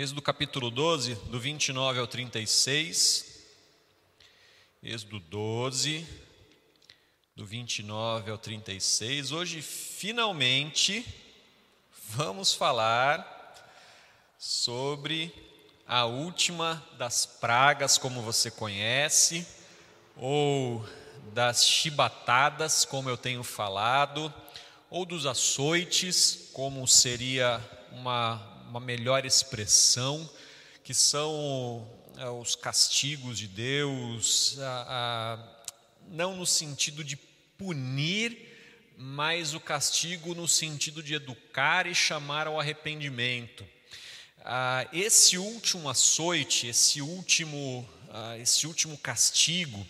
Êxodo capítulo 12, do 29 ao 36. Êxodo 12, do 29 ao 36. Hoje, finalmente, vamos falar sobre a última das pragas, como você conhece, ou das chibatadas, como eu tenho falado, ou dos açoites, como seria uma uma melhor expressão, que são é, os castigos de Deus, a, a, não no sentido de punir, mas o castigo no sentido de educar e chamar ao arrependimento. Ah, esse último açoite, esse último, ah, esse último castigo,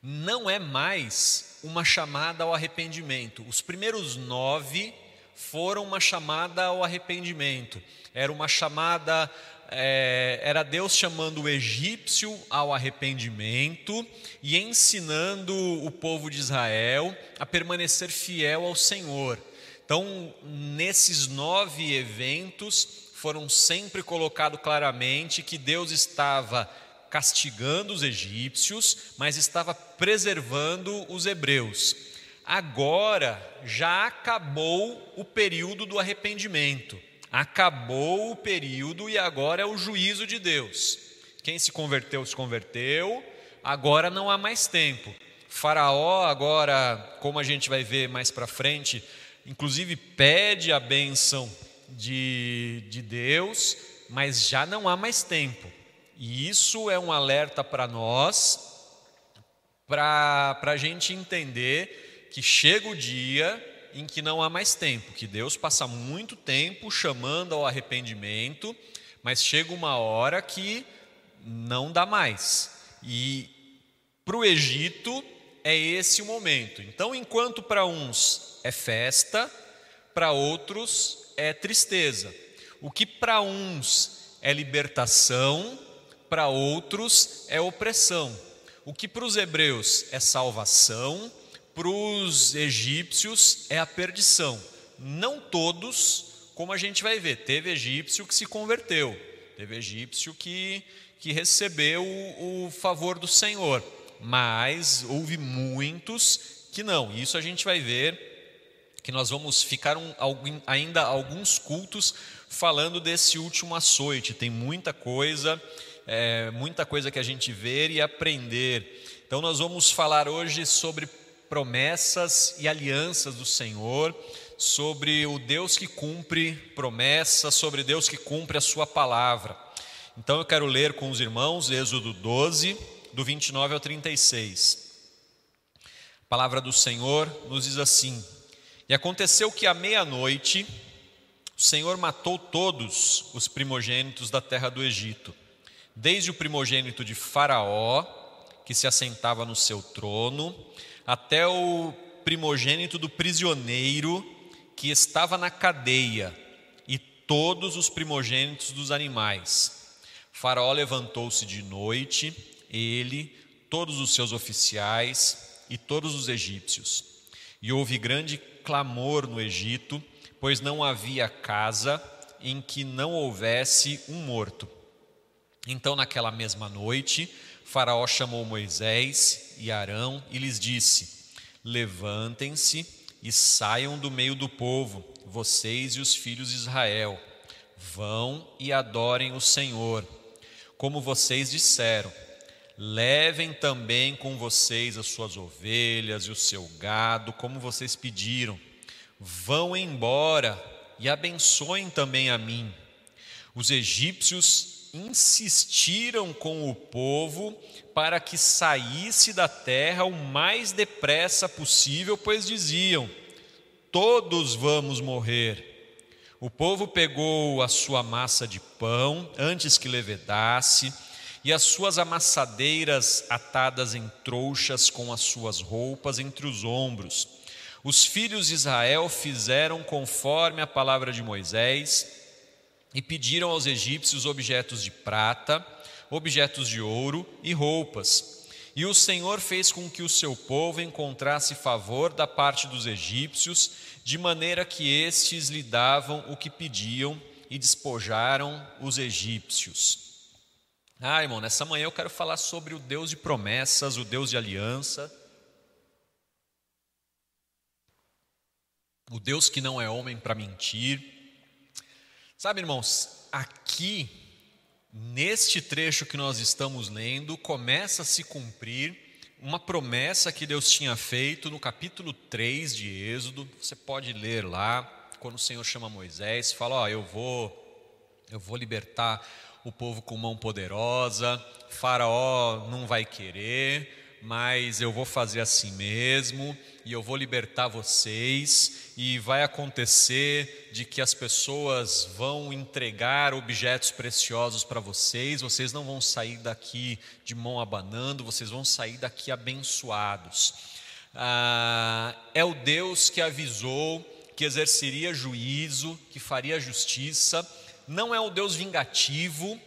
não é mais uma chamada ao arrependimento. Os primeiros nove foram uma chamada ao arrependimento, era uma chamada, é, era Deus chamando o egípcio ao arrependimento e ensinando o povo de Israel a permanecer fiel ao Senhor. Então, nesses nove eventos, foram sempre colocado claramente que Deus estava castigando os egípcios, mas estava preservando os hebreus agora já acabou o período do arrependimento, acabou o período e agora é o juízo de Deus. Quem se converteu, se converteu, agora não há mais tempo. Faraó, agora, como a gente vai ver mais para frente, inclusive pede a bênção de, de Deus, mas já não há mais tempo. E isso é um alerta para nós, para a gente entender que chega o dia em que não há mais tempo, que Deus passa muito tempo chamando ao arrependimento, mas chega uma hora que não dá mais. E para o Egito é esse o momento. Então, enquanto para uns é festa, para outros é tristeza. O que para uns é libertação, para outros é opressão. O que para os hebreus é salvação, para os egípcios é a perdição. Não todos, como a gente vai ver, teve egípcio que se converteu, teve egípcio que, que recebeu o, o favor do Senhor, mas houve muitos que não. Isso a gente vai ver que nós vamos ficar um, ainda alguns cultos falando desse último açoite. Tem muita coisa, é, muita coisa que a gente ver e aprender. Então nós vamos falar hoje sobre promessas e alianças do Senhor, sobre o Deus que cumpre promessas, sobre Deus que cumpre a sua palavra. Então eu quero ler com os irmãos Êxodo 12, do 29 ao 36. A palavra do Senhor nos diz assim: E aconteceu que à meia-noite o Senhor matou todos os primogênitos da terra do Egito, desde o primogênito de Faraó, que se assentava no seu trono, até o primogênito do prisioneiro que estava na cadeia e todos os primogênitos dos animais. Faraó levantou-se de noite, ele, todos os seus oficiais e todos os egípcios. E houve grande clamor no Egito, pois não havia casa em que não houvesse um morto. Então, naquela mesma noite, Faraó chamou Moisés e Arão e lhes disse: Levantem-se e saiam do meio do povo, vocês e os filhos de Israel. Vão e adorem o Senhor, como vocês disseram. Levem também com vocês as suas ovelhas e o seu gado, como vocês pediram. Vão embora e abençoem também a mim. Os egípcios insistiram com o povo para que saísse da terra o mais depressa possível, pois diziam: Todos vamos morrer. O povo pegou a sua massa de pão antes que levedasse, e as suas amassadeiras atadas em trouxas com as suas roupas entre os ombros. Os filhos de Israel fizeram conforme a palavra de Moisés e pediram aos egípcios objetos de prata, objetos de ouro e roupas. E o Senhor fez com que o seu povo encontrasse favor da parte dos egípcios, de maneira que estes lhe davam o que pediam, e despojaram os egípcios. Ah, irmão, nessa manhã eu quero falar sobre o Deus de promessas, o Deus de aliança. O Deus que não é homem para mentir. Sabe, irmãos, aqui, neste trecho que nós estamos lendo, começa a se cumprir uma promessa que Deus tinha feito no capítulo 3 de Êxodo. Você pode ler lá, quando o Senhor chama Moisés, fala: Ó, oh, eu vou, eu vou libertar o povo com mão poderosa, Faraó não vai querer, mas eu vou fazer assim mesmo, e eu vou libertar vocês, e vai acontecer de que as pessoas vão entregar objetos preciosos para vocês, vocês não vão sair daqui de mão abanando, vocês vão sair daqui abençoados. Ah, é o Deus que avisou que exerceria juízo, que faria justiça, não é o Deus vingativo,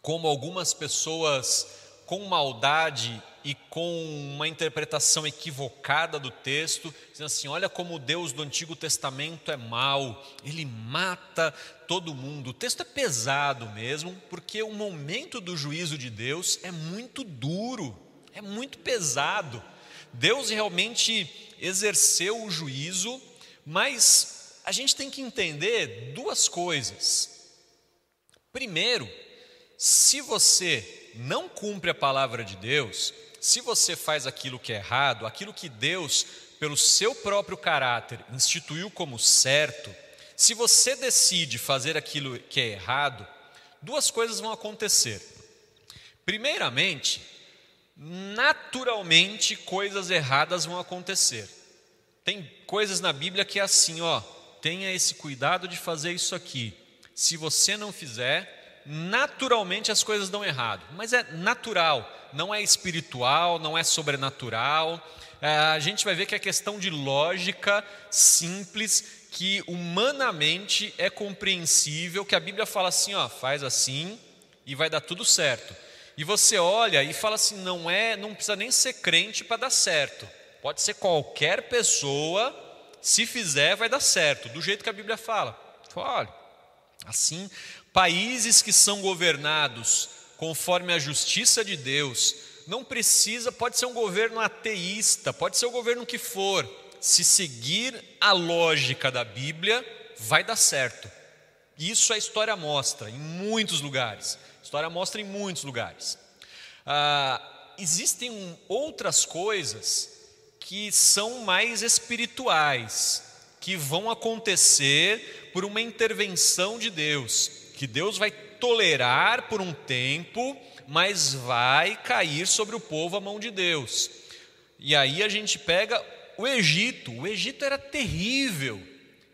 como algumas pessoas com maldade e com uma interpretação equivocada do texto, dizendo assim: olha como o Deus do Antigo Testamento é mau, ele mata todo mundo. O texto é pesado mesmo, porque o momento do juízo de Deus é muito duro, é muito pesado. Deus realmente exerceu o juízo, mas a gente tem que entender duas coisas. Primeiro, se você não cumpre a palavra de Deus, se você faz aquilo que é errado, aquilo que Deus, pelo seu próprio caráter, instituiu como certo, se você decide fazer aquilo que é errado, duas coisas vão acontecer. Primeiramente, naturalmente coisas erradas vão acontecer. Tem coisas na Bíblia que é assim, ó, tenha esse cuidado de fazer isso aqui. Se você não fizer, naturalmente as coisas dão errado. Mas é natural, não é espiritual, não é sobrenatural. É, a gente vai ver que é questão de lógica simples, que humanamente é compreensível, que a Bíblia fala assim, ó, faz assim e vai dar tudo certo. E você olha e fala assim, não é, não precisa nem ser crente para dar certo. Pode ser qualquer pessoa se fizer, vai dar certo, do jeito que a Bíblia fala. Olha, assim, países que são governados conforme a justiça de Deus, não precisa, pode ser um governo ateísta, pode ser o governo que for, se seguir a lógica da Bíblia, vai dar certo. Isso a história mostra em muitos lugares. A história mostra em muitos lugares. Ah, existem outras coisas que são mais espirituais, que vão acontecer por uma intervenção de Deus, que Deus vai tolerar por um tempo, mas vai cair sobre o povo a mão de Deus. E aí a gente pega o Egito. O Egito era terrível,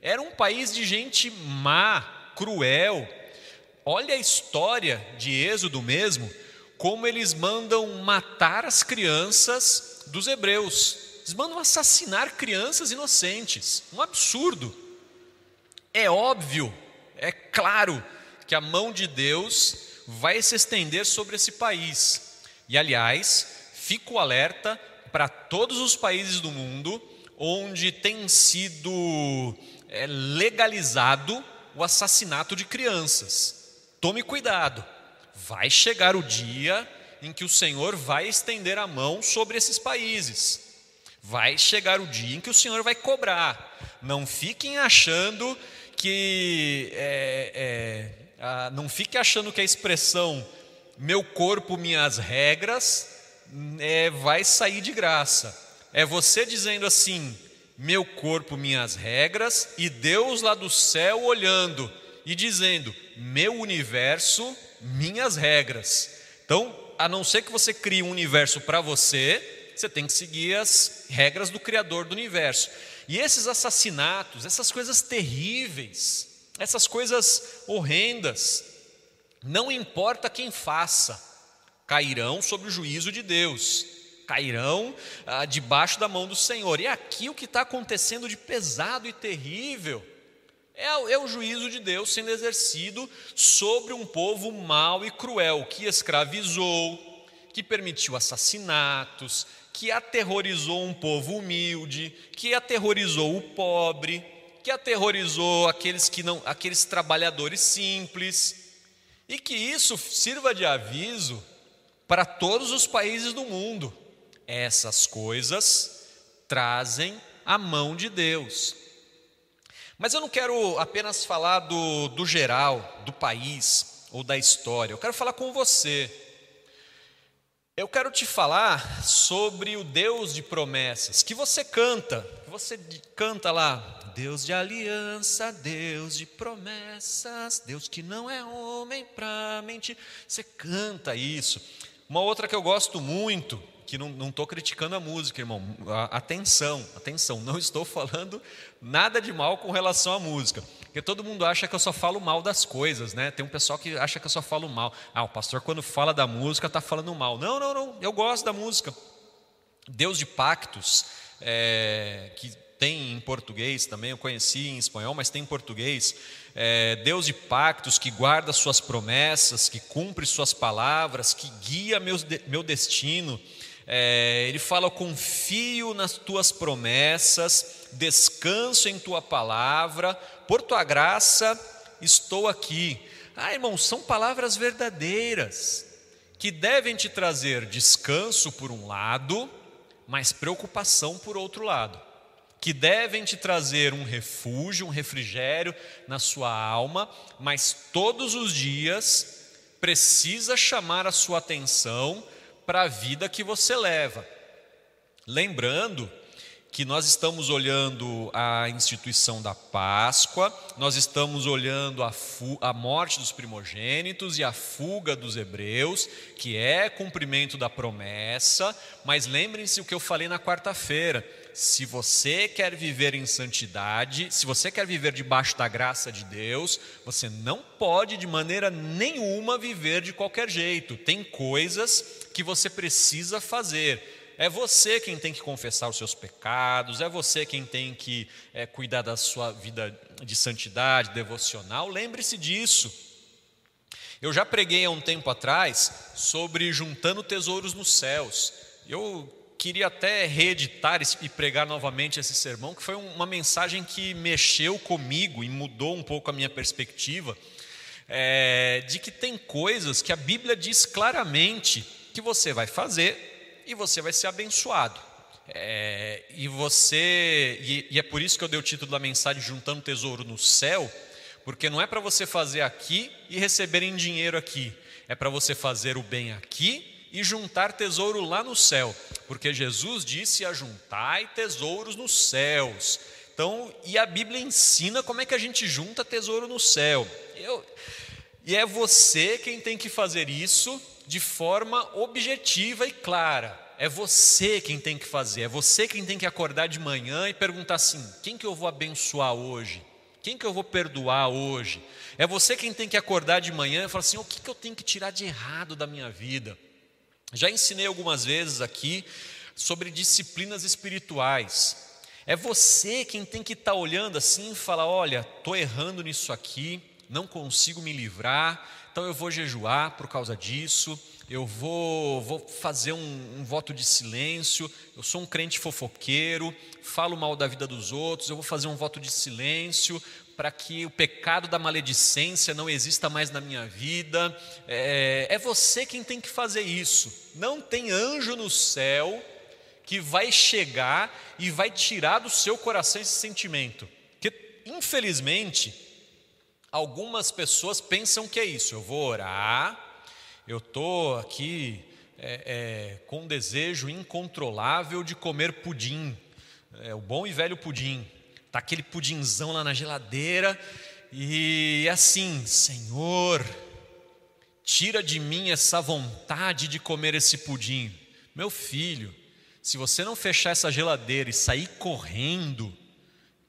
era um país de gente má, cruel. Olha a história de Êxodo mesmo, como eles mandam matar as crianças dos hebreus. Eles mandam assassinar crianças inocentes. Um absurdo. É óbvio, é claro que a mão de Deus vai se estender sobre esse país. E aliás, fico alerta para todos os países do mundo onde tem sido é, legalizado o assassinato de crianças. Tome cuidado, vai chegar o dia em que o Senhor vai estender a mão sobre esses países. Vai chegar o dia em que o Senhor vai cobrar. Não fiquem achando que. É, é, ah, não fiquem achando que a expressão meu corpo, minhas regras é, vai sair de graça. É você dizendo assim: meu corpo, minhas regras, e Deus lá do céu olhando e dizendo: meu universo, minhas regras. Então, a não ser que você crie um universo para você, você tem que seguir as regras do Criador do universo. E esses assassinatos, essas coisas terríveis, essas coisas horrendas, não importa quem faça, cairão sob o juízo de Deus, cairão ah, debaixo da mão do Senhor. E aqui o que está acontecendo de pesado e terrível. É, é o juízo de Deus sendo exercido sobre um povo mau e cruel que escravizou, que permitiu assassinatos, que aterrorizou um povo humilde, que aterrorizou o pobre, que aterrorizou aqueles que não, aqueles trabalhadores simples, e que isso sirva de aviso para todos os países do mundo. Essas coisas trazem a mão de Deus. Mas eu não quero apenas falar do, do geral, do país ou da história, eu quero falar com você. Eu quero te falar sobre o Deus de promessas, que você canta, que você canta lá, Deus de aliança, Deus de promessas, Deus que não é homem para mentir. Você canta isso. Uma outra que eu gosto muito, que não estou criticando a música, irmão. Atenção, atenção, não estou falando nada de mal com relação à música. Porque todo mundo acha que eu só falo mal das coisas, né? Tem um pessoal que acha que eu só falo mal. Ah, o pastor, quando fala da música, está falando mal. Não, não, não, eu gosto da música. Deus de pactos, é, que tem em português também, eu conheci em espanhol, mas tem em português. É, Deus de pactos, que guarda suas promessas, que cumpre suas palavras, que guia meus, meu destino. É, ele fala: confio nas tuas promessas, descanso em tua palavra, por tua graça estou aqui. Ah, irmãos, são palavras verdadeiras, que devem te trazer descanso por um lado, mas preocupação por outro lado. Que devem te trazer um refúgio, um refrigério na sua alma, mas todos os dias precisa chamar a sua atenção para a vida que você leva. Lembrando que nós estamos olhando a instituição da Páscoa, nós estamos olhando a, a, morte dos primogênitos e a fuga dos hebreus, que é cumprimento da promessa, mas lembrem-se o que eu falei na quarta-feira. Se você quer viver em santidade, se você quer viver debaixo da graça de Deus, você não pode de maneira nenhuma viver de qualquer jeito. Tem coisas que você precisa fazer. É você quem tem que confessar os seus pecados, é você quem tem que é, cuidar da sua vida de santidade, devocional. Lembre-se disso. Eu já preguei há um tempo atrás sobre juntando tesouros nos céus. Eu queria até reeditar e pregar novamente esse sermão, que foi uma mensagem que mexeu comigo e mudou um pouco a minha perspectiva, é, de que tem coisas que a Bíblia diz claramente que você vai fazer e você vai ser abençoado. É, e você e, e, é por isso que eu dei o título da mensagem juntando tesouro no céu, porque não é para você fazer aqui e receber em dinheiro aqui, é para você fazer o bem aqui e juntar tesouro lá no céu, porque Jesus disse a juntai tesouros nos céus. Então, e a Bíblia ensina como é que a gente junta tesouro no céu. Eu, e é você quem tem que fazer isso de forma objetiva e clara. É você quem tem que fazer, é você quem tem que acordar de manhã e perguntar assim: quem que eu vou abençoar hoje? Quem que eu vou perdoar hoje? É você quem tem que acordar de manhã e falar assim: o que, que eu tenho que tirar de errado da minha vida? Já ensinei algumas vezes aqui sobre disciplinas espirituais. É você quem tem que estar tá olhando assim e falar: olha, estou errando nisso aqui, não consigo me livrar, então eu vou jejuar por causa disso, eu vou, vou fazer um, um, voto de silêncio, eu sou um crente fofoqueiro, falo mal da vida dos outros, eu vou fazer um voto de silêncio para que o pecado da maledicência não exista mais na minha vida. É, é você quem tem que fazer isso. Não tem anjo no céu que vai chegar e vai tirar do seu coração esse sentimento. Porque, infelizmente, Algumas pessoas pensam que é isso. Eu vou orar, eu estou aqui é, é, com um desejo incontrolável de comer pudim, é, o bom e velho pudim. Está aquele pudinzão lá na geladeira e assim, Senhor, tira de mim essa vontade de comer esse pudim. Meu filho, se você não fechar essa geladeira e sair correndo,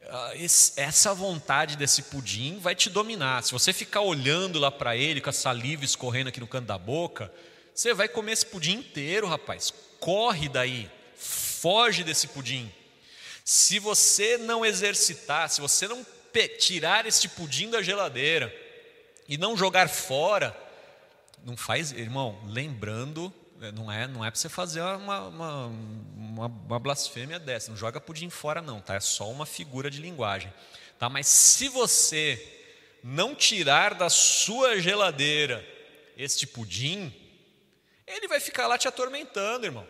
ah, essa vontade desse pudim vai te dominar. Se você ficar olhando lá para ele com a saliva escorrendo aqui no canto da boca, você vai comer esse pudim inteiro, rapaz. Corre daí, foge desse pudim. Se você não exercitar, se você não tirar esse pudim da geladeira e não jogar fora, não faz, irmão, lembrando é, não é, não é para você fazer uma, uma, uma, uma, blasfêmia dessa. Não joga pudim fora, não, tá? É só uma figura de linguagem. tá? Mas se você não tirar da sua geladeira este pudim, ele vai ficar lá te atormentando, irmão.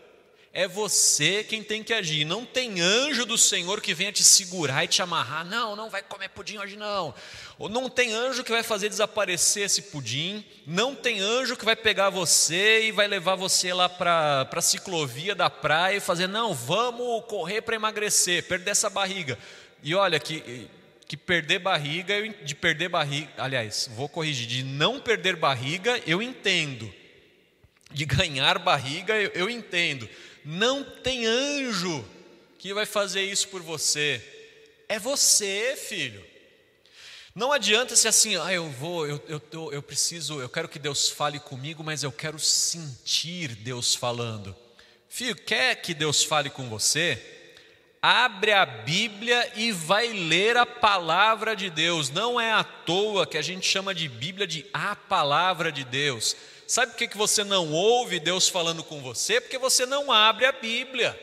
É você quem tem que agir. Não tem anjo do Senhor que venha te segurar e te amarrar. Não, não vai comer pudim hoje não. Ou não tem anjo que vai fazer desaparecer esse pudim. Não tem anjo que vai pegar você e vai levar você lá para a ciclovia da praia e fazer, não, vamos correr para emagrecer, perder essa barriga. E olha que que perder barriga, de perder barriga, aliás, vou corrigir, de não perder barriga, eu entendo. De ganhar barriga, eu, eu entendo. Não tem anjo que vai fazer isso por você. É você, filho. Não adianta ser assim, ah, eu vou, eu, eu, eu preciso, eu quero que Deus fale comigo, mas eu quero sentir Deus falando. Filho, quer que Deus fale com você? Abre a Bíblia e vai ler a palavra de Deus. Não é à toa que a gente chama de Bíblia de a palavra de Deus. Sabe por que, que você não ouve Deus falando com você? Porque você não abre a Bíblia.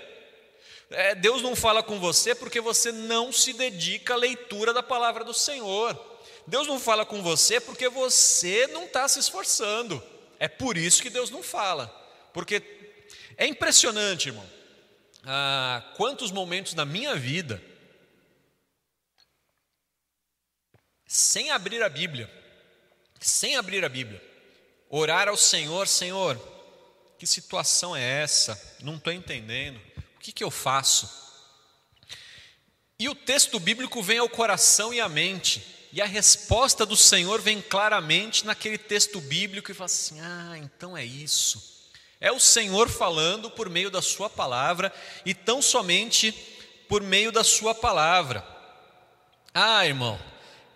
É, Deus não fala com você porque você não se dedica à leitura da palavra do Senhor. Deus não fala com você porque você não está se esforçando. É por isso que Deus não fala. Porque é impressionante, irmão. Ah, quantos momentos na minha vida, sem abrir a Bíblia, sem abrir a Bíblia, orar ao Senhor, Senhor, que situação é essa? Não estou entendendo. O que, que eu faço? E o texto bíblico vem ao coração e à mente, e a resposta do Senhor vem claramente naquele texto bíblico e fala assim: ah, então é isso. É o Senhor falando por meio da Sua palavra e tão somente por meio da Sua palavra. Ah, irmão,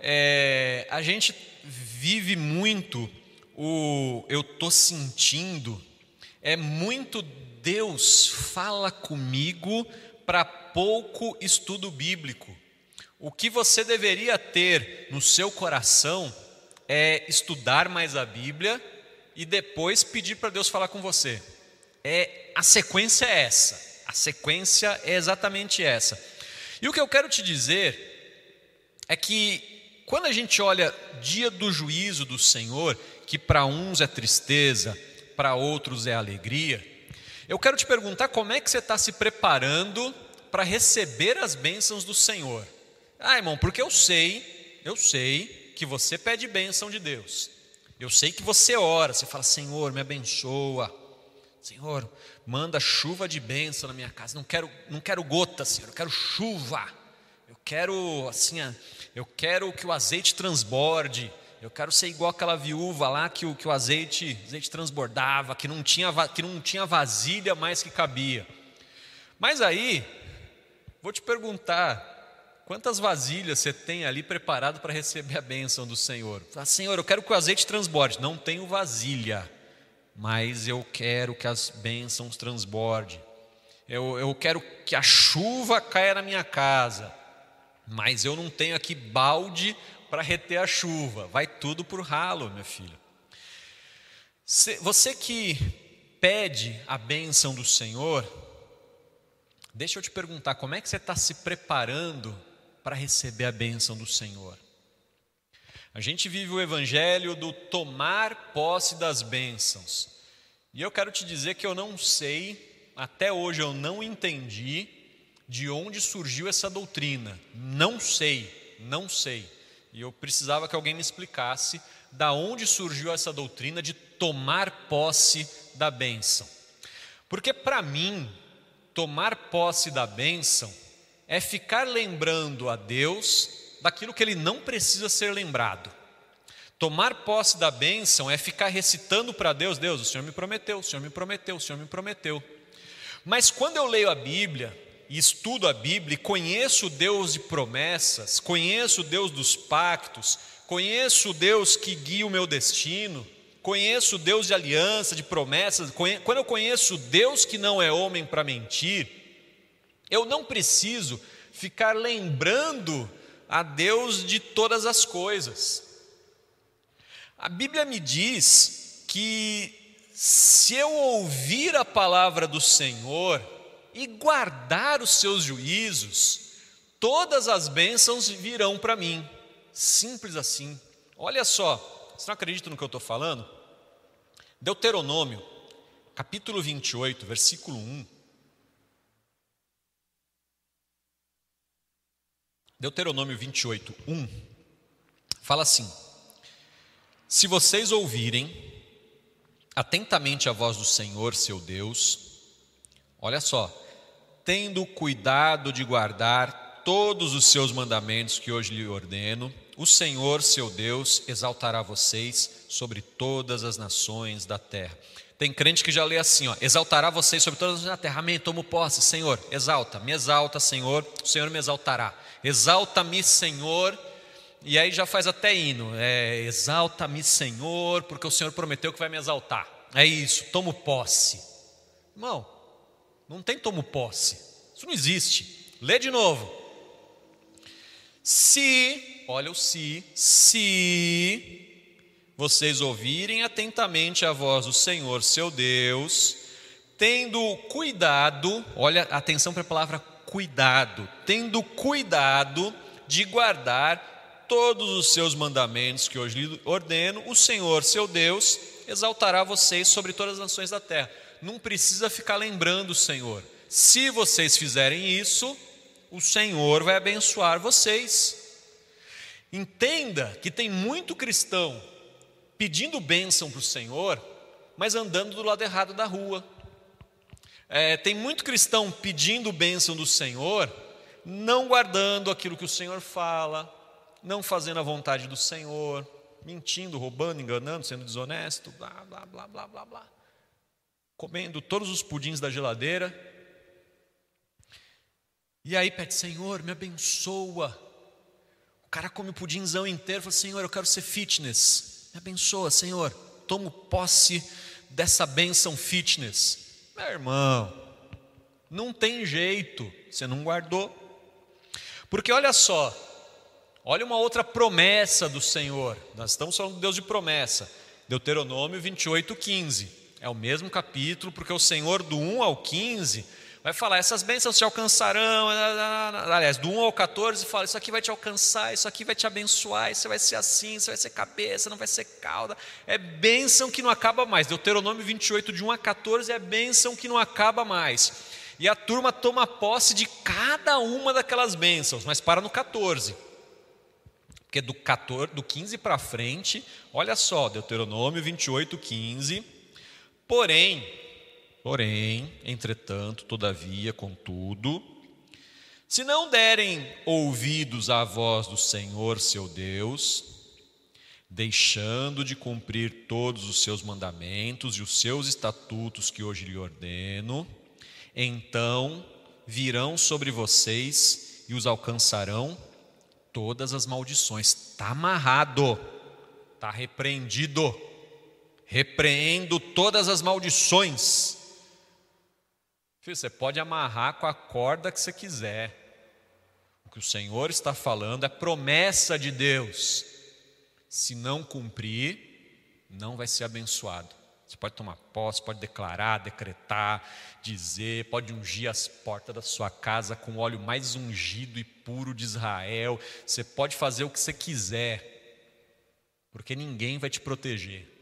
é, a gente vive muito o eu estou sentindo, é muito Deus fala comigo para pouco estudo bíblico. O que você deveria ter no seu coração é estudar mais a Bíblia e depois pedir para Deus falar com você. É a sequência é essa. A sequência é exatamente essa. E o que eu quero te dizer é que quando a gente olha dia do juízo do Senhor, que para uns é tristeza, para outros é alegria. Eu quero te perguntar como é que você está se preparando para receber as bênçãos do Senhor. Ah, irmão, porque eu sei, eu sei que você pede bênção de Deus. Eu sei que você ora, você fala, Senhor, me abençoa. Senhor, manda chuva de bênção na minha casa. Não quero, não quero gota, Senhor, eu quero chuva. Eu quero, assim, eu quero que o azeite transborde. Eu quero ser igual aquela viúva lá que o, que o azeite, azeite transbordava, que não, tinha, que não tinha vasilha mais que cabia. Mas aí, vou te perguntar, quantas vasilhas você tem ali preparado para receber a bênção do Senhor? Fala, Senhor, eu quero que o azeite transborde. Não tenho vasilha, mas eu quero que as bênçãos transbordem. Eu, eu quero que a chuva caia na minha casa, mas eu não tenho aqui balde para reter a chuva, vai tudo por ralo, meu filho. Você que pede a bênção do Senhor, deixa eu te perguntar, como é que você está se preparando para receber a bênção do Senhor? A gente vive o evangelho do tomar posse das bênçãos. E eu quero te dizer que eu não sei, até hoje eu não entendi de onde surgiu essa doutrina. Não sei, não sei. E eu precisava que alguém me explicasse da onde surgiu essa doutrina de tomar posse da bênção. Porque para mim, tomar posse da bênção é ficar lembrando a Deus daquilo que ele não precisa ser lembrado. Tomar posse da bênção é ficar recitando para Deus: Deus, o Senhor me prometeu, o Senhor me prometeu, o Senhor me prometeu. Mas quando eu leio a Bíblia, e estudo a Bíblia e conheço o Deus de promessas, conheço o Deus dos pactos, conheço o Deus que guia o meu destino, conheço o Deus de aliança, de promessas, quando eu conheço o Deus que não é homem para mentir, eu não preciso ficar lembrando a Deus de todas as coisas. A Bíblia me diz que se eu ouvir a palavra do Senhor, e guardar os seus juízos, todas as bênçãos virão para mim. Simples assim. Olha só, você não acredita no que eu estou falando? Deuteronômio, capítulo 28, versículo 1. Deuteronômio 28, 1. Fala assim: Se vocês ouvirem atentamente a voz do Senhor, seu Deus, olha só, tendo cuidado de guardar todos os seus mandamentos que hoje lhe ordeno, o Senhor, seu Deus, exaltará vocês sobre todas as nações da terra. Tem crente que já lê assim, ó, exaltará vocês sobre todas as nações da terra. Amém, tomo posse, Senhor, exalta, me exalta, Senhor, o Senhor me exaltará. Exalta-me, Senhor, e aí já faz até hino, é, exalta-me, Senhor, porque o Senhor prometeu que vai me exaltar. É isso, tomo posse. Irmão, não tem tomo posse. Isso não existe. Lê de novo. Se, olha o se, se vocês ouvirem atentamente a voz do Senhor, seu Deus, tendo cuidado, olha, atenção para a palavra cuidado, tendo cuidado de guardar todos os seus mandamentos que hoje lhe ordeno, o Senhor, seu Deus, exaltará vocês sobre todas as nações da terra. Não precisa ficar lembrando Senhor. Se vocês fizerem isso, o Senhor vai abençoar vocês. Entenda que tem muito cristão pedindo bênção para o Senhor, mas andando do lado errado da rua. É, tem muito cristão pedindo bênção do Senhor, não guardando aquilo que o Senhor fala, não fazendo a vontade do Senhor, mentindo, roubando, enganando, sendo desonesto, blá, blá, blá, blá, blá, blá. Comendo todos os pudins da geladeira. E aí pede, Senhor, me abençoa. O cara come o pudinzão inteiro, fala, Senhor, eu quero ser fitness. Me abençoa, Senhor. Tomo posse dessa bênção fitness. Meu irmão, não tem jeito, você não guardou. Porque olha só, Olha uma outra promessa do Senhor. Nós estamos falando de Deus de promessa. Deuteronômio 28, 15. É o mesmo capítulo, porque o Senhor do 1 ao 15 vai falar: essas bênçãos te alcançarão. Aliás, do 1 ao 14 fala: isso aqui vai te alcançar, isso aqui vai te abençoar, isso vai ser assim, isso vai ser cabeça, não vai ser cauda. É bênção que não acaba mais. Deuteronômio 28, de 1 a 14 é bênção que não acaba mais. E a turma toma posse de cada uma daquelas bênçãos, mas para no 14. Porque do, 14, do 15 para frente, olha só, Deuteronômio 28, 15. Porém, porém, entretanto, todavia, contudo, se não derem ouvidos à voz do Senhor seu Deus, deixando de cumprir todos os seus mandamentos e os seus estatutos que hoje lhe ordeno, então virão sobre vocês e os alcançarão todas as maldições. Está amarrado, está repreendido. Repreendo todas as maldições. Filho, você pode amarrar com a corda que você quiser. O que o Senhor está falando é promessa de Deus. Se não cumprir, não vai ser abençoado. Você pode tomar posse, pode declarar, decretar, dizer, pode ungir as portas da sua casa com o óleo mais ungido e puro de Israel. Você pode fazer o que você quiser, porque ninguém vai te proteger.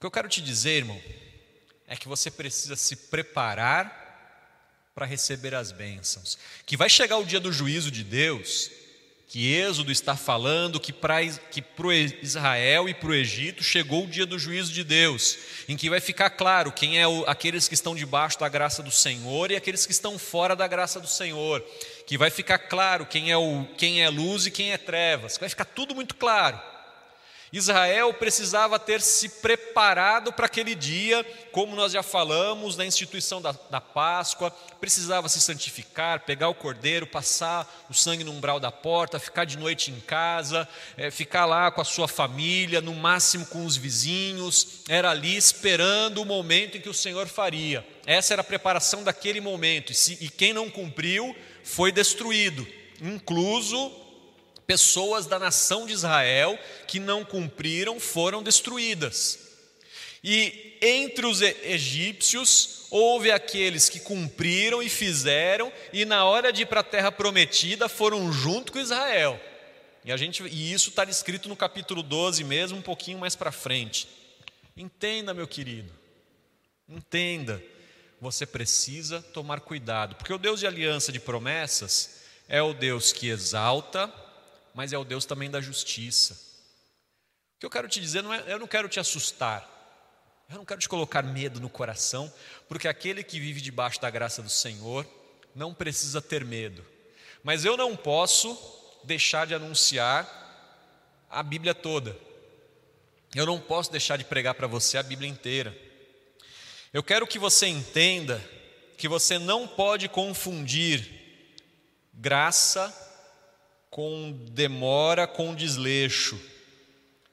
O que eu quero te dizer, irmão, é que você precisa se preparar para receber as bênçãos. Que vai chegar o dia do juízo de Deus que Êxodo está falando que para Israel e para o Egito chegou o dia do juízo de Deus, em que vai ficar claro quem é o, aqueles que estão debaixo da graça do Senhor e aqueles que estão fora da graça do Senhor, que vai ficar claro quem é, o, quem é luz e quem é trevas, vai ficar tudo muito claro. Israel precisava ter se preparado para aquele dia, como nós já falamos na instituição da, da, Páscoa, precisava se santificar, pegar o cordeiro, passar o sangue no umbral da porta, ficar de noite em casa, é, ficar lá com a sua família, no máximo com os vizinhos, era ali esperando o momento em que o Senhor faria. Essa era a preparação daquele momento, e, se, e quem não cumpriu foi destruído, incluso pessoas da nação de Israel que não cumpriram foram destruídas. E entre os egípcios houve aqueles que cumpriram e fizeram, e na hora de ir para a terra prometida foram junto com Israel. E, a gente, e isso está escrito no capítulo 12 mesmo, um pouquinho mais para frente. Entenda, meu querido, entenda, você precisa tomar cuidado, porque o Deus de aliança de promessas é o Deus que exalta, mas é o Deus também da justiça. O que eu quero te dizer não é, eu não quero te assustar, eu não quero te colocar medo no coração, porque aquele que vive debaixo da graça do Senhor não precisa ter medo. Mas eu não posso deixar de anunciar a Bíblia toda. Eu não posso deixar de pregar para você a Bíblia inteira. Eu quero que você entenda que você não pode confundir graça com demora, com desleixo.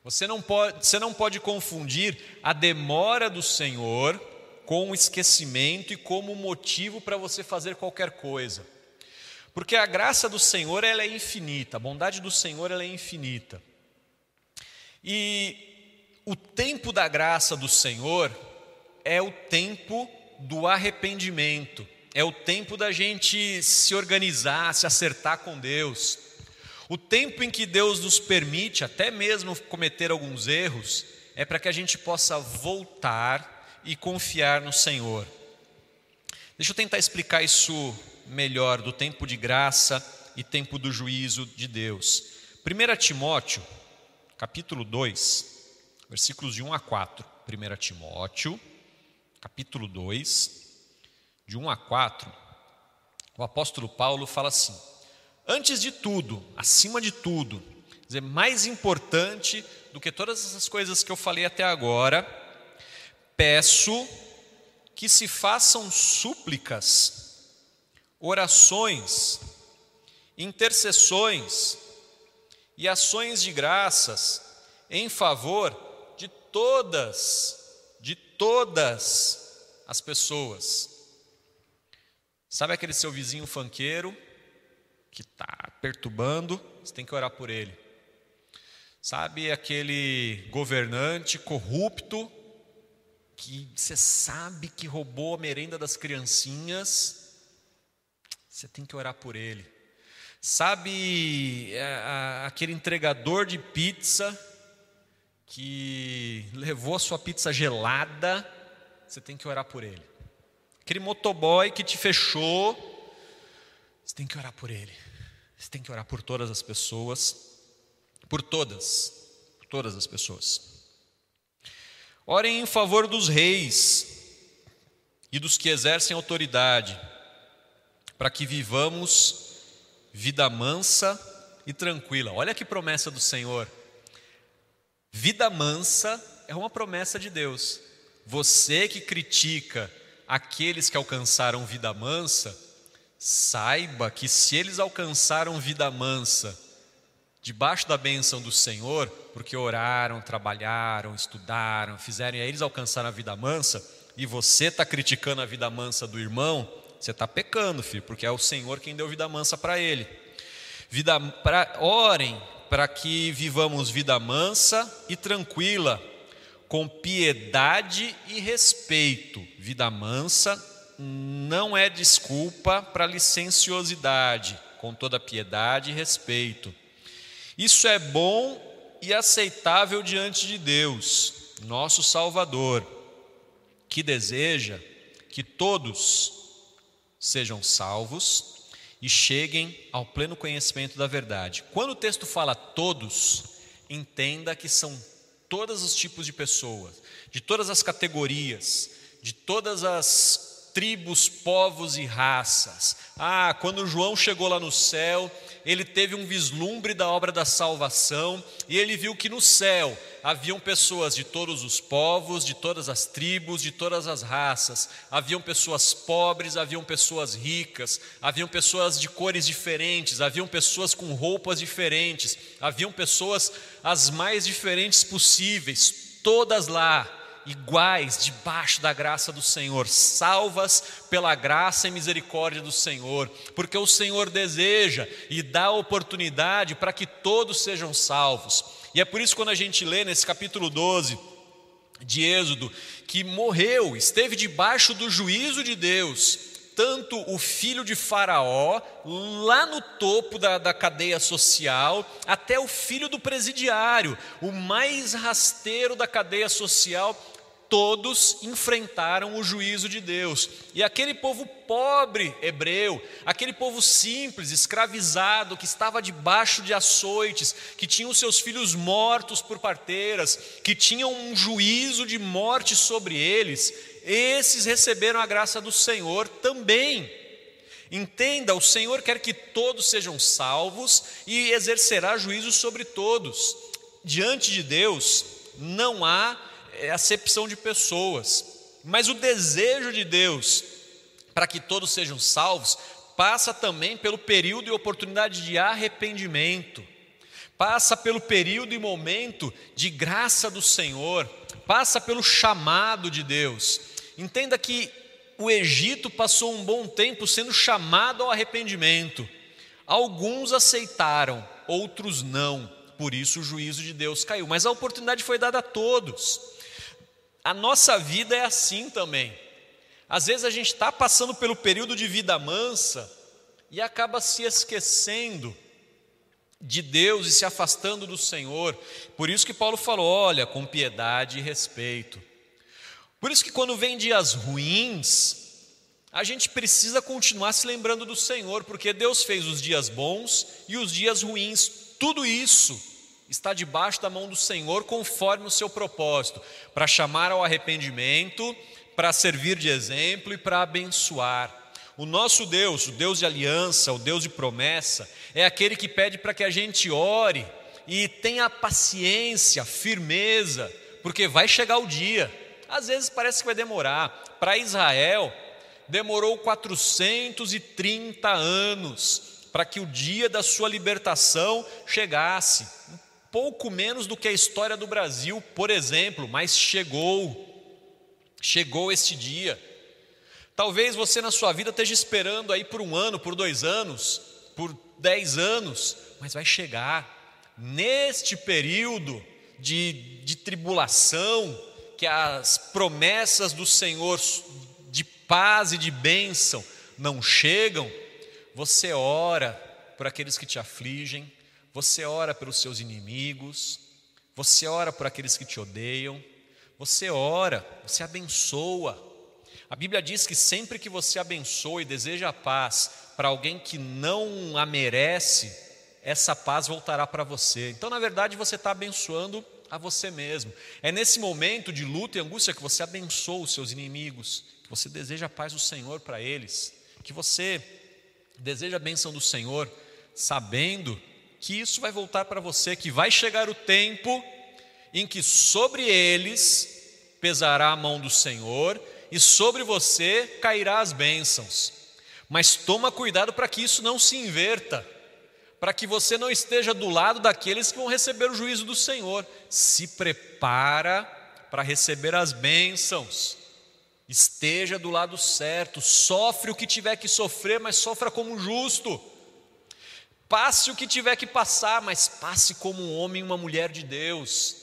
Você não pode, você não pode confundir a demora do Senhor com o esquecimento e como motivo para você fazer qualquer coisa. Porque a graça do Senhor ela é infinita, a bondade do Senhor ela é infinita. E o tempo da graça do Senhor é o tempo do arrependimento, é o tempo da gente se organizar, se acertar com Deus. O tempo em que Deus nos permite até mesmo cometer alguns erros é para que a gente possa voltar e confiar no Senhor. Deixa eu tentar explicar isso melhor do tempo de graça e tempo do juízo de Deus. 1 Timóteo, capítulo 2, versículos de 1 a 4. 1 Timóteo, capítulo 2, de 1 a 4, o apóstolo Paulo fala assim: Antes de tudo, acima de tudo, dizer, mais importante do que todas essas coisas que eu falei até agora, peço que se façam súplicas orações, intercessões e ações de graças em favor de todas, de todas as pessoas. Sabe aquele seu vizinho fanqueiro que está perturbando? Você tem que orar por ele. Sabe aquele governante corrupto que você sabe que roubou a merenda das criancinhas? Você tem que orar por ele. Sabe é, aquele entregador de pizza que levou a sua pizza gelada? Você tem que orar por ele. Aquele motoboy que te fechou, você tem que orar por ele. Você tem que orar por todas as pessoas, por todas, por todas as pessoas. Orem em favor dos reis e dos que exercem autoridade para que vivamos vida mansa e tranquila. Olha que promessa do Senhor. Vida mansa é uma promessa de Deus. Você que critica aqueles que alcançaram vida mansa, saiba que se eles alcançaram vida mansa debaixo da bênção do Senhor, porque oraram, trabalharam, estudaram, fizeram, e aí eles alcançaram a vida mansa, e você está criticando a vida mansa do irmão, você está pecando, filho, porque é o Senhor quem deu vida mansa para ele. Vida, pra, orem para que vivamos vida mansa e tranquila, com piedade e respeito. Vida mansa não é desculpa para licenciosidade, com toda piedade e respeito. Isso é bom e aceitável diante de Deus, nosso Salvador, que deseja que todos sejam salvos e cheguem ao pleno conhecimento da verdade. Quando o texto fala todos, entenda que são todos os tipos de pessoas, de todas as categorias, de todas as tribos, povos e raças. Ah, quando João chegou lá no céu, ele teve um vislumbre da obra da salvação e ele viu que no céu haviam pessoas de todos os povos, de todas as tribos, de todas as raças. Haviam pessoas pobres, haviam pessoas ricas, haviam pessoas de cores diferentes, haviam pessoas com roupas diferentes, haviam pessoas as mais diferentes possíveis, todas lá iguais debaixo da graça do Senhor, salvas pela graça e misericórdia do Senhor, porque o Senhor deseja e dá oportunidade para que todos sejam salvos. E é por isso quando a gente lê nesse capítulo 12, de Êxodo, que morreu, esteve debaixo do juízo de Deus, tanto o filho de Faraó, lá no topo da, da cadeia social, até o filho do presidiário, o mais rasteiro da cadeia social, todos enfrentaram o juízo de Deus. E aquele povo pobre hebreu, aquele povo simples, escravizado, que estava debaixo de açoites, que tinham seus filhos mortos por parteiras, que tinham um juízo de morte sobre eles, esses receberam a graça do Senhor também. Entenda, o Senhor quer que todos sejam salvos e exercerá juízo sobre todos. Diante de Deus não há é acepção de pessoas, mas o desejo de Deus para que todos sejam salvos passa também pelo período e oportunidade de arrependimento, passa pelo período e momento de graça do Senhor, passa pelo chamado de Deus. Entenda que o Egito passou um bom tempo sendo chamado ao arrependimento. Alguns aceitaram, outros não. Por isso o juízo de Deus caiu, mas a oportunidade foi dada a todos. A nossa vida é assim também. Às vezes a gente está passando pelo período de vida mansa e acaba se esquecendo de Deus e se afastando do Senhor. Por isso que Paulo falou: olha, com piedade e respeito. Por isso que quando vem dias ruins, a gente precisa continuar se lembrando do Senhor, porque Deus fez os dias bons e os dias ruins, tudo isso está debaixo da mão do Senhor conforme o seu propósito, para chamar ao arrependimento, para servir de exemplo e para abençoar. O nosso Deus, o Deus de aliança, o Deus de promessa, é aquele que pede para que a gente ore e tenha paciência, firmeza, porque vai chegar o dia. Às vezes parece que vai demorar. Para Israel, demorou 430 anos para que o dia da sua libertação chegasse pouco menos do que a história do Brasil, por exemplo, mas chegou. Chegou este dia. Talvez você na sua vida esteja esperando aí por um ano, por dois anos, por dez anos, mas vai chegar. Neste período de, de tribulação, que as promessas do Senhor de paz e de bênção não chegam, você ora por aqueles que te afligem, você ora pelos seus inimigos, você ora por aqueles que te odeiam, você ora, você abençoa. A Bíblia diz que sempre que você abençoa e deseja a paz para alguém que não a merece, essa paz voltará para você. Então, na verdade, você está abençoando a você mesmo. É nesse momento de luta e angústia que você abençoa os seus inimigos, que você deseja a paz do Senhor para eles, que você deseja a bênção do Senhor, sabendo que isso vai voltar para você, que vai chegar o tempo em que sobre eles pesará a mão do Senhor e sobre você cairá as bênçãos. Mas toma cuidado para que isso não se inverta, para que você não esteja do lado daqueles que vão receber o juízo do Senhor. Se prepara para receber as bênçãos. Esteja do lado certo, sofre o que tiver que sofrer, mas sofra como justo. Passe o que tiver que passar, mas passe como um homem e uma mulher de Deus.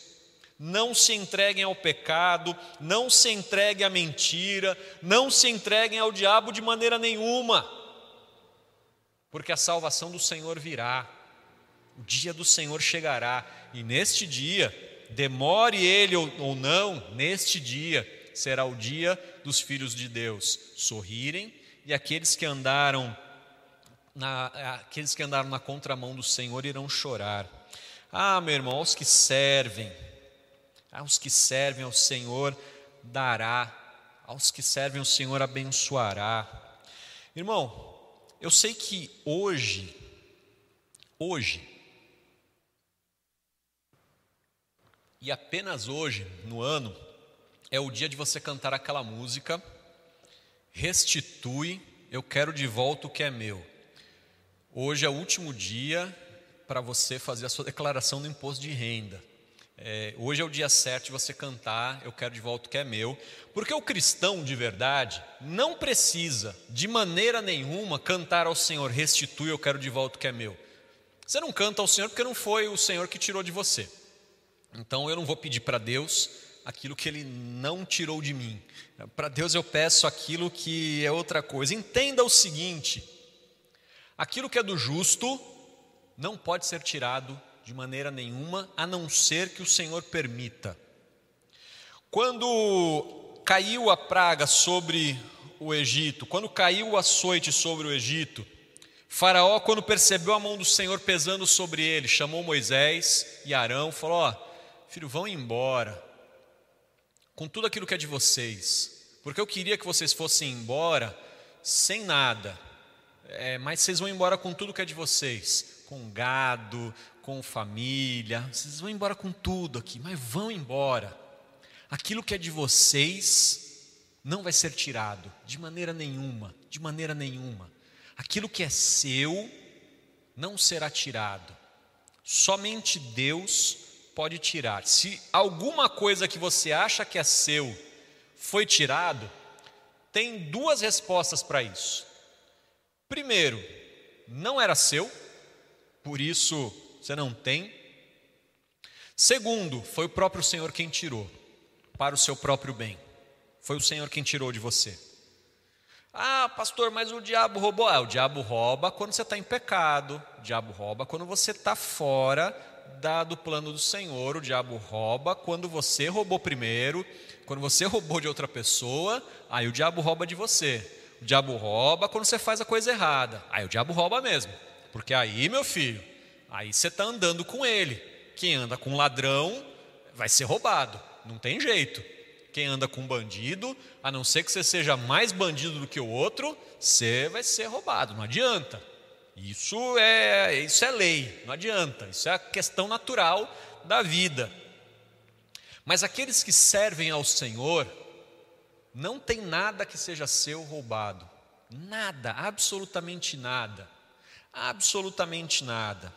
Não se entreguem ao pecado, não se entreguem à mentira, não se entreguem ao diabo de maneira nenhuma, porque a salvação do Senhor virá, o dia do Senhor chegará, e neste dia, demore ele ou não, neste dia será o dia dos filhos de Deus sorrirem e aqueles que andaram na, aqueles que andaram na contramão do Senhor irão chorar. Ah, meu irmão, aos que servem, aos que servem ao Senhor dará, aos que servem ao Senhor abençoará. Irmão, eu sei que hoje, hoje, e apenas hoje, no ano, é o dia de você cantar aquela música, restitui, eu quero de volta o que é meu. Hoje é o último dia para você fazer a sua declaração do imposto de renda. É, hoje é o dia certo de você cantar Eu Quero de Volta o que é meu, porque o cristão de verdade não precisa, de maneira nenhuma, cantar ao Senhor: Restitui, eu quero de volta o que é meu. Você não canta ao Senhor porque não foi o Senhor que tirou de você. Então eu não vou pedir para Deus aquilo que Ele não tirou de mim. Para Deus eu peço aquilo que é outra coisa. Entenda o seguinte: aquilo que é do justo não pode ser tirado de maneira nenhuma, a não ser que o Senhor permita. Quando caiu a praga sobre o Egito, quando caiu o açoite sobre o Egito, Faraó, quando percebeu a mão do Senhor pesando sobre ele, chamou Moisés e Arão, falou: Ó, filho, vão embora com tudo aquilo que é de vocês, porque eu queria que vocês fossem embora sem nada, é, mas vocês vão embora com tudo que é de vocês, com gado, com família, vocês vão embora com tudo aqui, mas vão embora. Aquilo que é de vocês não vai ser tirado, de maneira nenhuma, de maneira nenhuma. Aquilo que é seu não será tirado. Somente Deus pode tirar. Se alguma coisa que você acha que é seu foi tirado, tem duas respostas para isso. Primeiro, não era seu, por isso você não tem. Segundo, foi o próprio Senhor quem tirou, para o seu próprio bem. Foi o Senhor quem tirou de você. Ah, pastor, mas o diabo roubou. Ah, o diabo rouba quando você está em pecado, o diabo rouba quando você está fora da, do plano do Senhor, o diabo rouba quando você roubou primeiro, quando você roubou de outra pessoa, aí o diabo rouba de você. O diabo rouba quando você faz a coisa errada, aí o diabo rouba mesmo, porque aí, meu filho, aí você está andando com ele. Quem anda com ladrão vai ser roubado, não tem jeito. Quem anda com bandido, a não ser que você seja mais bandido do que o outro, você vai ser roubado, não adianta. Isso é, isso é lei, não adianta, isso é a questão natural da vida. Mas aqueles que servem ao Senhor, não tem nada que seja seu roubado, nada, absolutamente nada, absolutamente nada.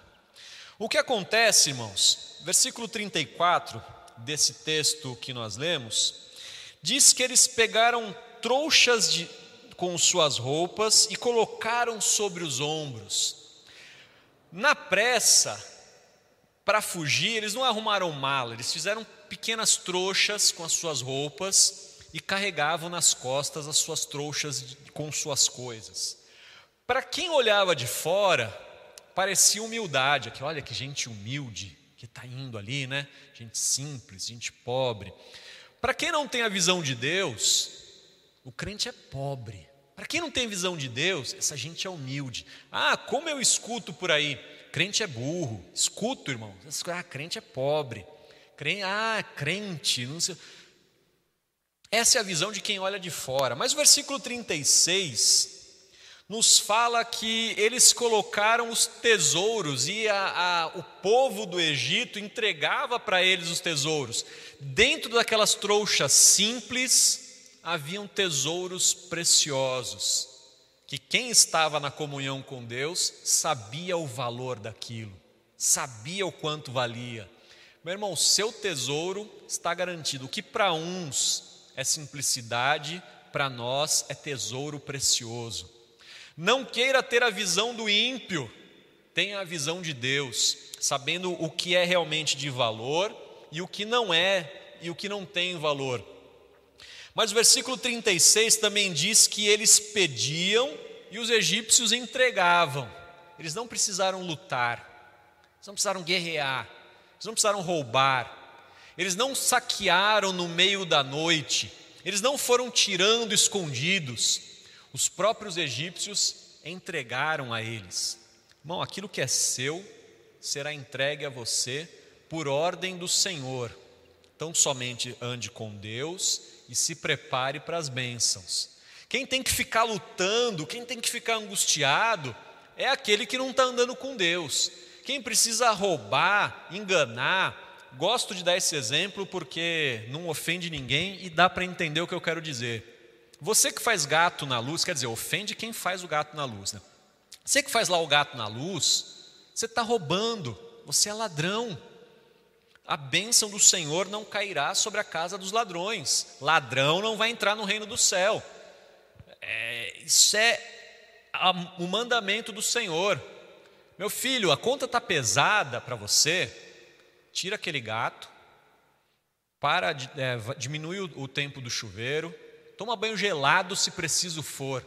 O que acontece, irmãos? Versículo 34 desse texto que nós lemos, diz que eles pegaram trouxas de, com suas roupas e colocaram sobre os ombros. Na pressa, para fugir, eles não arrumaram mala, eles fizeram pequenas trouxas com as suas roupas e carregavam nas costas as suas trouxas com suas coisas. Para quem olhava de fora, parecia humildade, que olha que gente humilde que está indo ali, né? Gente simples, gente pobre. Para quem não tem a visão de Deus, o crente é pobre. Para quem não tem visão de Deus, essa gente é humilde. Ah, como eu escuto por aí, crente é burro. Escuto, irmão. Ah, crente é pobre. Ah, crente, não sei. Essa é a visão de quem olha de fora. Mas o versículo 36 nos fala que eles colocaram os tesouros e a, a, o povo do Egito entregava para eles os tesouros. Dentro daquelas trouxas simples haviam tesouros preciosos, que quem estava na comunhão com Deus sabia o valor daquilo, sabia o quanto valia. Meu irmão, seu tesouro está garantido. O que para uns é simplicidade, para nós é tesouro precioso. Não queira ter a visão do ímpio, tenha a visão de Deus, sabendo o que é realmente de valor e o que não é e o que não tem valor. Mas o versículo 36 também diz que eles pediam e os egípcios entregavam. Eles não precisaram lutar, eles não precisaram guerrear, eles não precisaram roubar, eles não saquearam no meio da noite, eles não foram tirando escondidos, os próprios egípcios entregaram a eles. Irmão, aquilo que é seu será entregue a você por ordem do Senhor. Então, somente ande com Deus e se prepare para as bênçãos. Quem tem que ficar lutando, quem tem que ficar angustiado, é aquele que não está andando com Deus. Quem precisa roubar, enganar, gosto de dar esse exemplo porque não ofende ninguém e dá para entender o que eu quero dizer. Você que faz gato na luz, quer dizer, ofende quem faz o gato na luz, né? Você que faz lá o gato na luz, você está roubando, você é ladrão. A bênção do Senhor não cairá sobre a casa dos ladrões. Ladrão não vai entrar no reino do céu. É, isso é a, o mandamento do Senhor. Meu filho, a conta está pesada para você. Tira aquele gato, para, é, diminui o, o tempo do chuveiro, toma banho gelado se preciso for,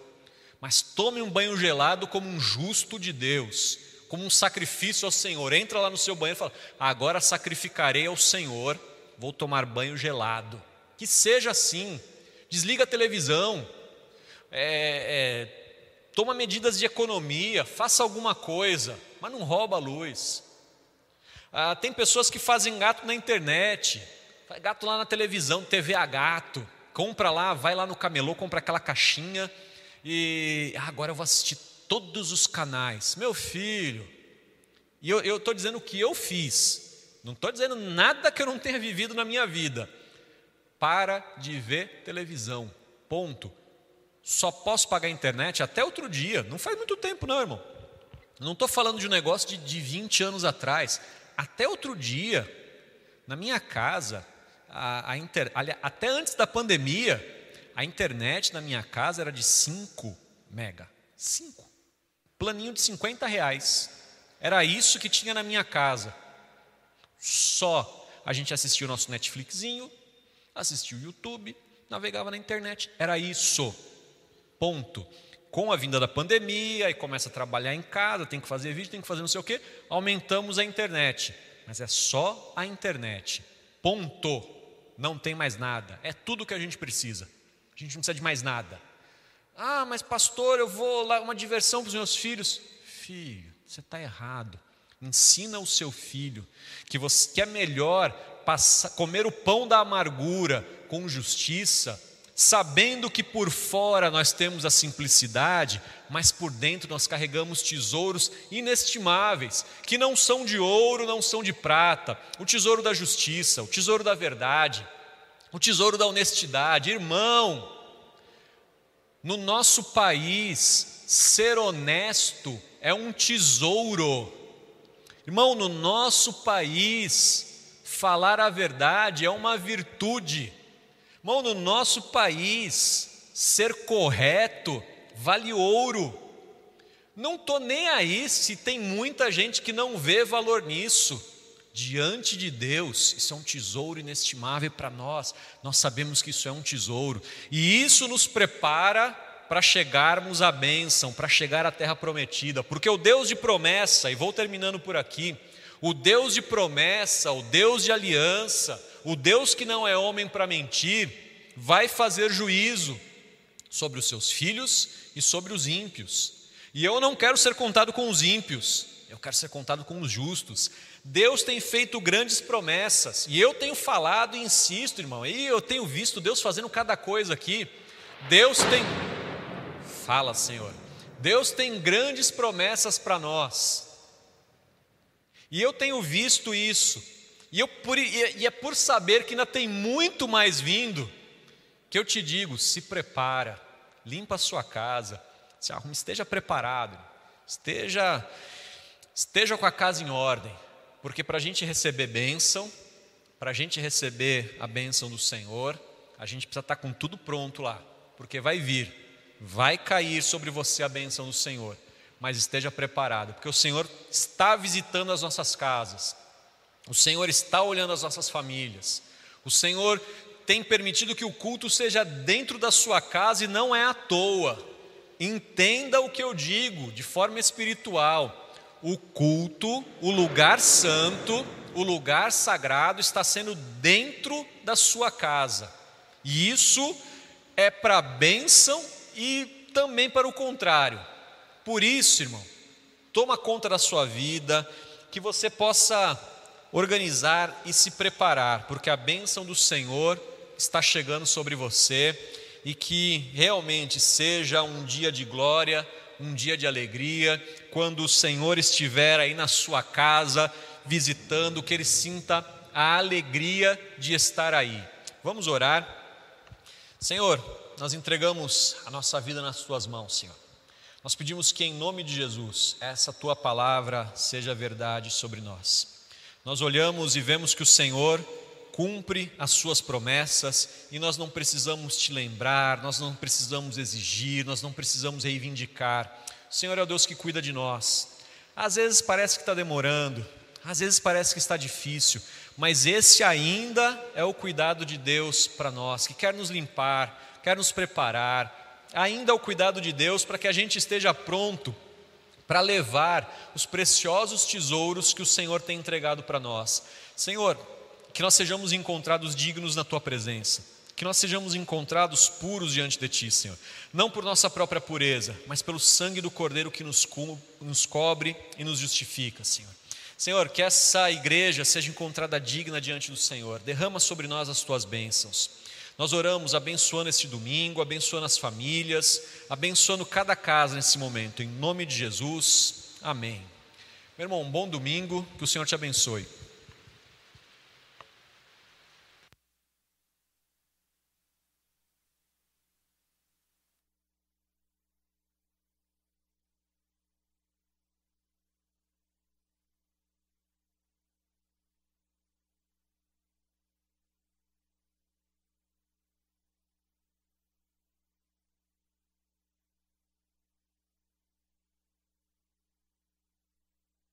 mas tome um banho gelado como um justo de Deus, como um sacrifício ao Senhor. Entra lá no seu banheiro e fala: Agora sacrificarei ao Senhor, vou tomar banho gelado. Que seja assim. Desliga a televisão, é, é, toma medidas de economia, faça alguma coisa, mas não rouba a luz. Ah, tem pessoas que fazem gato na internet, faz gato lá na televisão, TV a gato, compra lá, vai lá no camelô, compra aquela caixinha e ah, agora eu vou assistir todos os canais. Meu filho, e eu estou dizendo o que eu fiz, não estou dizendo nada que eu não tenha vivido na minha vida. Para de ver televisão, ponto. Só posso pagar a internet até outro dia, não faz muito tempo, não, irmão. Não estou falando de um negócio de, de 20 anos atrás. Até outro dia, na minha casa, a, a inter, até antes da pandemia, a internet na minha casa era de 5 mega. 5. Planinho de 50 reais. Era isso que tinha na minha casa. Só a gente assistia o nosso Netflixinho, assistia o YouTube, navegava na internet. Era isso. Ponto. Com a vinda da pandemia, e começa a trabalhar em casa, tem que fazer vídeo, tem que fazer não sei o quê, aumentamos a internet. Mas é só a internet. Ponto não tem mais nada. É tudo que a gente precisa. A gente não precisa de mais nada. Ah, mas pastor, eu vou lá, uma diversão para os meus filhos. Filho, você está errado. Ensina o seu filho que você que é melhor passar, comer o pão da amargura com justiça sabendo que por fora nós temos a simplicidade, mas por dentro nós carregamos tesouros inestimáveis, que não são de ouro, não são de prata, o tesouro da justiça, o tesouro da verdade, o tesouro da honestidade. Irmão, no nosso país, ser honesto é um tesouro. Irmão, no nosso país, falar a verdade é uma virtude. Irmão, no nosso país, ser correto vale ouro. Não estou nem aí se tem muita gente que não vê valor nisso. Diante de Deus, isso é um tesouro inestimável para nós. Nós sabemos que isso é um tesouro. E isso nos prepara para chegarmos à bênção, para chegar à terra prometida. Porque o Deus de promessa, e vou terminando por aqui, o Deus de promessa, o Deus de aliança, o Deus que não é homem para mentir, vai fazer juízo sobre os seus filhos e sobre os ímpios. E eu não quero ser contado com os ímpios, eu quero ser contado com os justos. Deus tem feito grandes promessas, e eu tenho falado e insisto, irmão, e eu tenho visto Deus fazendo cada coisa aqui. Deus tem. Fala, Senhor. Deus tem grandes promessas para nós. E eu tenho visto isso. E, eu, por, e é por saber que ainda tem muito mais vindo, que eu te digo: se prepara, limpa a sua casa, se esteja preparado, esteja, esteja com a casa em ordem, porque para a gente receber bênção, para a gente receber a bênção do Senhor, a gente precisa estar tá com tudo pronto lá, porque vai vir, vai cair sobre você a bênção do Senhor, mas esteja preparado, porque o Senhor está visitando as nossas casas, o Senhor está olhando as nossas famílias. O Senhor tem permitido que o culto seja dentro da sua casa e não é à toa. Entenda o que eu digo de forma espiritual. O culto, o lugar santo, o lugar sagrado está sendo dentro da sua casa. E isso é para bênção e também para o contrário. Por isso, irmão, toma conta da sua vida, que você possa organizar e se preparar, porque a bênção do Senhor está chegando sobre você e que realmente seja um dia de glória, um dia de alegria, quando o Senhor estiver aí na sua casa visitando, que ele sinta a alegria de estar aí. Vamos orar. Senhor, nós entregamos a nossa vida nas tuas mãos, Senhor. Nós pedimos que em nome de Jesus, essa tua palavra seja verdade sobre nós. Nós olhamos e vemos que o Senhor cumpre as suas promessas e nós não precisamos te lembrar, nós não precisamos exigir, nós não precisamos reivindicar. O Senhor é o Deus que cuida de nós. Às vezes parece que está demorando, às vezes parece que está difícil, mas esse ainda é o cuidado de Deus para nós, que quer nos limpar, quer nos preparar, ainda é o cuidado de Deus para que a gente esteja pronto para levar os preciosos tesouros que o Senhor tem entregado para nós. Senhor, que nós sejamos encontrados dignos na tua presença, que nós sejamos encontrados puros diante de ti, Senhor, não por nossa própria pureza, mas pelo sangue do Cordeiro que nos, nos cobre e nos justifica, Senhor. Senhor, que essa igreja seja encontrada digna diante do Senhor. Derrama sobre nós as tuas bênçãos. Nós oramos abençoando este domingo, abençoando as famílias, abençoando cada casa nesse momento. Em nome de Jesus. Amém. Meu irmão, um bom domingo. Que o Senhor te abençoe.